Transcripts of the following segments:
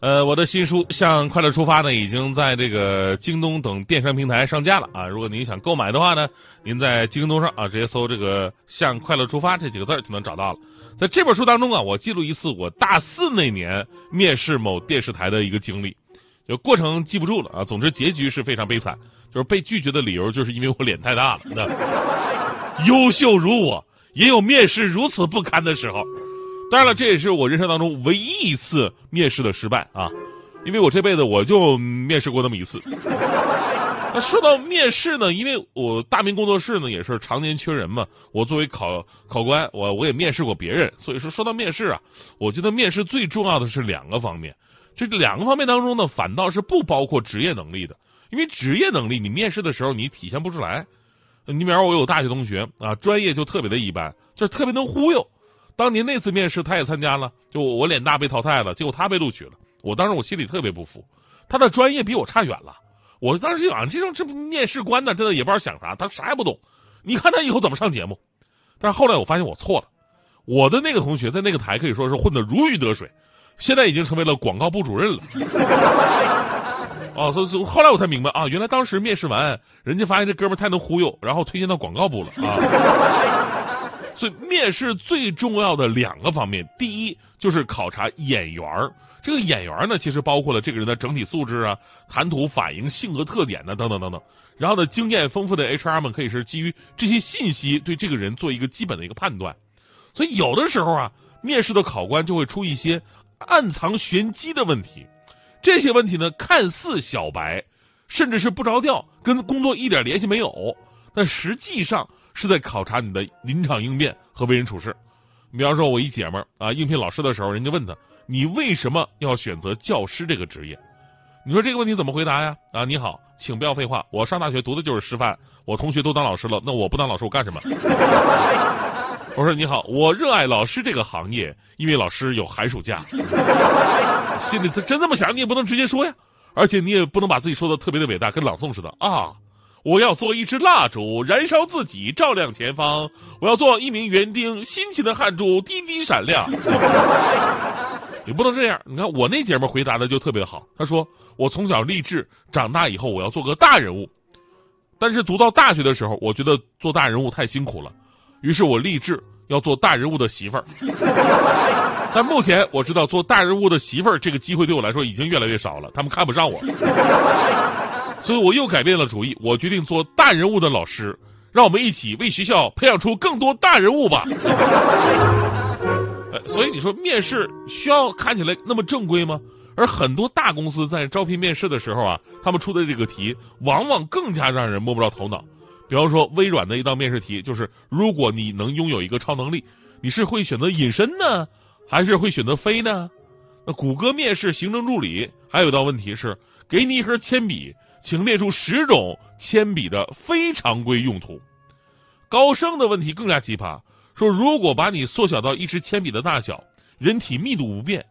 呃，我的新书《向快乐出发》呢，已经在这个京东等电商平台上架了啊。如果您想购买的话呢，您在京东上啊直接搜这个“向快乐出发”这几个字就能找到了。在这本书当中啊，我记录一次我大四那年面试某电视台的一个经历，就过程记不住了啊。总之结局是非常悲惨，就是被拒绝的理由就是因为我脸太大了。那 优秀如我，也有面试如此不堪的时候。当然了，这也是我人生当中唯一一次面试的失败啊，因为我这辈子我就面试过那么一次。那说到面试呢，因为我大明工作室呢也是常年缺人嘛，我作为考考官，我我也面试过别人，所以说说到面试啊，我觉得面试最重要的是两个方面，这两个方面当中呢，反倒是不包括职业能力的，因为职业能力你面试的时候你体现不出来。你比方我有大学同学啊，专业就特别的一般，就是特别能忽悠。当年那次面试，他也参加了，就我脸大被淘汰了，结果他被录取了。我当时我心里特别不服，他的专业比我差远了。我当时想，这种这面试官呢，真的也不知道想啥，他啥也不懂。你看他以后怎么上节目？但是后来我发现我错了，我的那个同学在那个台可以说是混得如鱼得水，现在已经成为了广告部主任了。哦，所以后来我才明白啊，原来当时面试完，人家发现这哥们太能忽悠，然后推荐到广告部了啊。所以面试最重要的两个方面，第一就是考察眼缘儿。这个眼缘儿呢，其实包括了这个人的整体素质啊、谈吐、反应、性格特点呢等等等等。然后呢，经验丰富的 HR 们可以是基于这些信息对这个人做一个基本的一个判断。所以有的时候啊，面试的考官就会出一些暗藏玄机的问题。这些问题呢，看似小白，甚至是不着调，跟工作一点联系没有，但实际上。是在考察你的临场应变和为人处事。你比方说，我一姐们儿啊，应聘老师的时候，人家问他：“你为什么要选择教师这个职业？”你说这个问题怎么回答呀？啊，你好，请不要废话，我上大学读的就是师范，我同学都当老师了，那我不当老师我干什么？我说你好，我热爱老师这个行业，因为老师有寒暑假。心里真这么想，你也不能直接说呀，而且你也不能把自己说的特别的伟大，跟朗诵似的啊。我要做一支蜡烛，燃烧自己，照亮前方。我要做一名园丁，辛勤的汗珠滴滴闪亮。你不能这样。你看我那姐们回答的就特别好，她说：“我从小立志，长大以后我要做个大人物。但是读到大学的时候，我觉得做大人物太辛苦了，于是我立志要做大人物的媳妇儿。但目前我知道做大人物的媳妇儿这个机会对我来说已经越来越少了，他们看不上我。”所以我又改变了主意，我决定做大人物的老师，让我们一起为学校培养出更多大人物吧。呃 所以你说面试需要看起来那么正规吗？而很多大公司在招聘面试的时候啊，他们出的这个题往往更加让人摸不着头脑。比方说微软的一道面试题就是：如果你能拥有一个超能力，你是会选择隐身呢，还是会选择飞呢？那谷歌面试行政助理还有一道问题是：给你一盒铅笔。请列出十种铅笔的非常规用途。高盛的问题更加奇葩，说如果把你缩小到一支铅笔的大小，人体密度不变，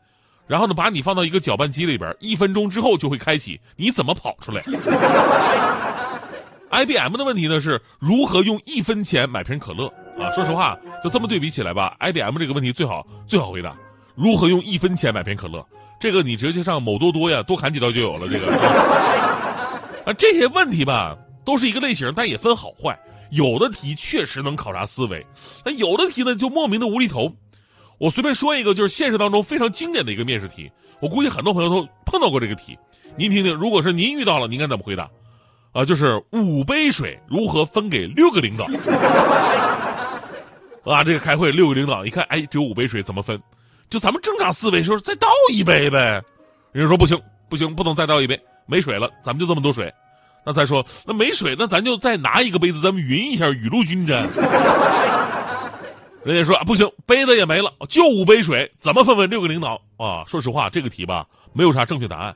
然后呢把你放到一个搅拌机里边，一分钟之后就会开启，你怎么跑出来？IBM 的问题呢是如何用一分钱买瓶可乐啊？说实话，就这么对比起来吧，IBM 这个问题最好最好回答，如何用一分钱买瓶可乐？这个你直接上某多多呀，多砍几刀就有了这个。啊，这些问题吧，都是一个类型，但也分好坏。有的题确实能考察思维，那有的题呢就莫名的无厘头。我随便说一个，就是现实当中非常经典的一个面试题，我估计很多朋友都碰到过这个题。您听听，如果是您遇到了，您该怎么回答？啊，就是五杯水如何分给六个领导？啊，这个开会六个领导一看，哎，只有五杯水，怎么分？就咱们正常思维说，再倒一杯呗。人家说不行，不行，不能再倒一杯。没水了，咱们就这么多水。那再说，那没水，那咱就再拿一个杯子，咱们匀一下雨露均沾。人家说啊，不行，杯子也没了，就五杯水，怎么分分六个领导啊？说实话，这个题吧，没有啥正确答案。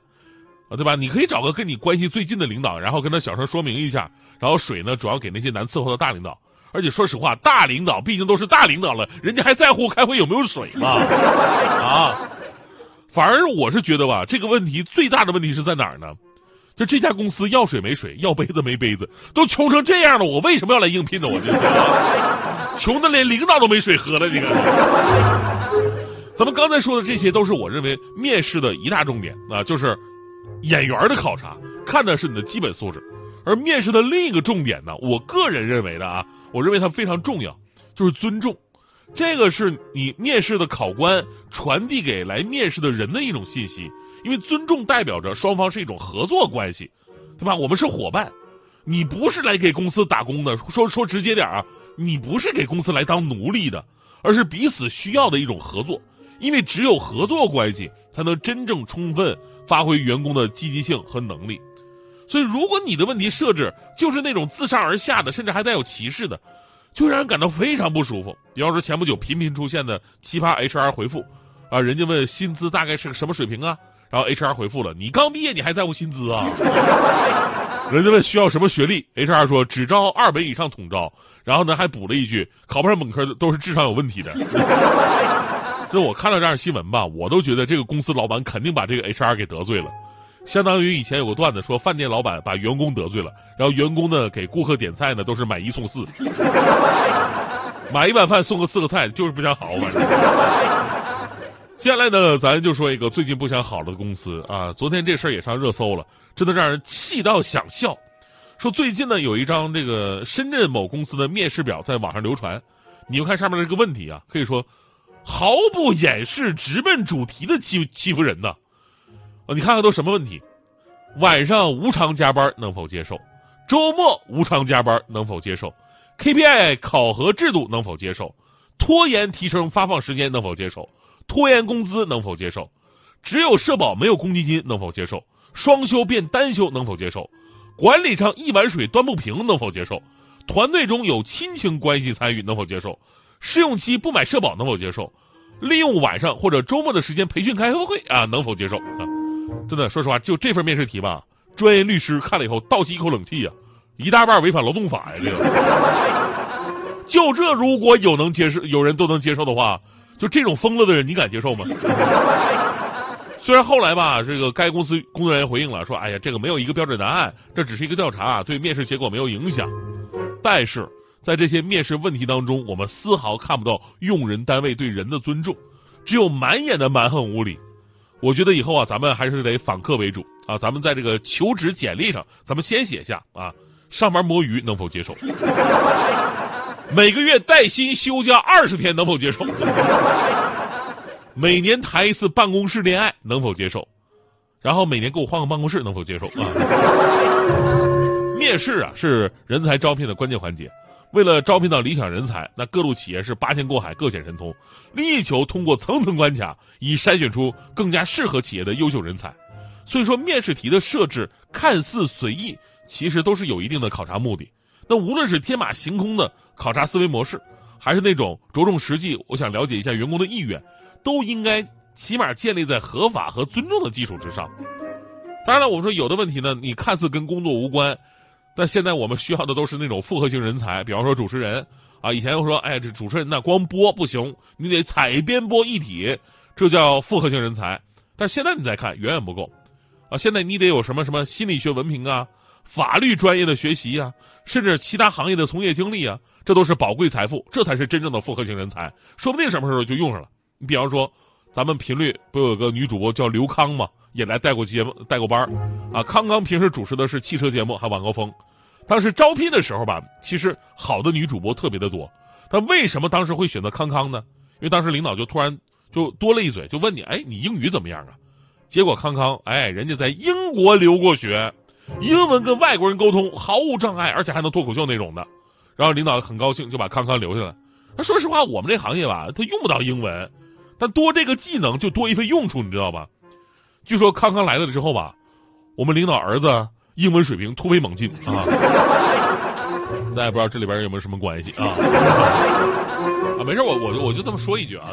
啊，对吧？你可以找个跟你关系最近的领导，然后跟他小声说明一下，然后水呢主要给那些难伺候的大领导。而且说实话，大领导毕竟都是大领导了，人家还在乎开会有没有水吗？啊，反而我是觉得吧，这个问题最大的问题是在哪儿呢？就这家公司要水没水，要杯子没杯子，都穷成这样了，我为什么要来应聘呢？我就穷的连领导都没水喝了，这个。咱们刚才说的这些都是我认为面试的一大重点啊，就是演员的考察，看的是你的基本素质。而面试的另一个重点呢，我个人认为的啊，我认为它非常重要，就是尊重。这个是你面试的考官传递给来面试的人的一种信息，因为尊重代表着双方是一种合作关系，对吧？我们是伙伴，你不是来给公司打工的。说说直接点啊，你不是给公司来当奴隶的，而是彼此需要的一种合作。因为只有合作关系，才能真正充分发挥员工的积极性和能力。所以，如果你的问题设置就是那种自上而下的，甚至还带有歧视的，就让人感到非常不舒服。比方说，前不久频频出现的奇葩 HR 回复啊，人家问薪资大概是个什么水平啊，然后 HR 回复了：“你刚毕业，你还在乎薪资啊？” 人家问需要什么学历，HR 说只招二本以上统招，然后呢还补了一句：“考不上本科都是智商有问题的。”所以我看到这样新闻吧，我都觉得这个公司老板肯定把这个 HR 给得罪了。相当于以前有个段子说，饭店老板把员工得罪了，然后员工呢给顾客点菜呢都是买一送四，买一碗饭送个四个菜，就是不想好。反正。接下来呢，咱就说一个最近不想好了的公司啊，昨天这事儿也上热搜了，真的让人气到想笑。说最近呢有一张这个深圳某公司的面试表在网上流传，你们看上面这个问题啊，可以说毫不掩饰、直奔主题的欺欺负人呢。你看看都什么问题？晚上无偿加班能否接受？周末无偿加班能否接受？KPI 考核制度能否接受？拖延提成发放时间能否接受？拖延工资能否接受？只有社保没有公积金能否接受？双休变单休能否接受？管理上一碗水端不平能否接受？团队中有亲情关系参与能否接受？试用期不买社保能否接受？利用晚上或者周末的时间培训开个会啊能否接受？啊？真的，说实话，就这份面试题吧，专业律师看了以后倒吸一口冷气呀，一大半违反劳动法呀，这个。就这，如果有能接受，有人都能接受的话，就这种疯了的人，你敢接受吗？虽然后来吧，这个该公司工作人员回应了，说，哎呀，这个没有一个标准答案，这只是一个调查，对面试结果没有影响。但是在这些面试问题当中，我们丝毫看不到用人单位对人的尊重，只有满眼的蛮横无理。我觉得以后啊，咱们还是得访客为主啊。咱们在这个求职简历上，咱们先写下啊，上班摸鱼能否接受？每个月带薪休假二十天能否接受？每年谈一次办公室恋爱能否接受？然后每年给我换个办公室能否接受啊？面试啊，是人才招聘的关键环节。为了招聘到理想人才，那各路企业是八仙过海，各显神通，力求通过层层关卡，以筛选出更加适合企业的优秀人才。所以说，面试题的设置看似随意，其实都是有一定的考察目的。那无论是天马行空的考察思维模式，还是那种着重实际，我想了解一下员工的意愿，都应该起码建立在合法和尊重的基础之上。当然了，我们说有的问题呢，你看似跟工作无关。但现在我们需要的都是那种复合型人才，比方说主持人啊。以前又说，哎，这主持人那光播不行，你得采编播一体，这叫复合型人才。但现在你再看，远远不够啊！现在你得有什么什么心理学文凭啊，法律专业的学习啊，甚至其他行业的从业经历啊，这都是宝贵财富，这才是真正的复合型人才，说不定什么时候就用上了。你比方说，咱们频率不有个女主播叫刘康吗？也来带过节目，带过班儿啊。康康平时主持的是汽车节目，还晚高峰。当时招聘的时候吧，其实好的女主播特别的多。但为什么当时会选择康康呢？因为当时领导就突然就多了一嘴，就问你，哎，你英语怎么样啊？结果康康，哎，人家在英国留过学，英文跟外国人沟通毫无障碍，而且还能脱口秀那种的。然后领导很高兴，就把康康留下来。那说实话，我们这行业吧，他用不到英文，但多这个技能就多一份用处，你知道吧？据说康康来了之后吧，我们领导儿子英文水平突飞猛进啊！咱也不知道这里边有没有什么关系啊？啊，没事，我我我就这么说一句啊。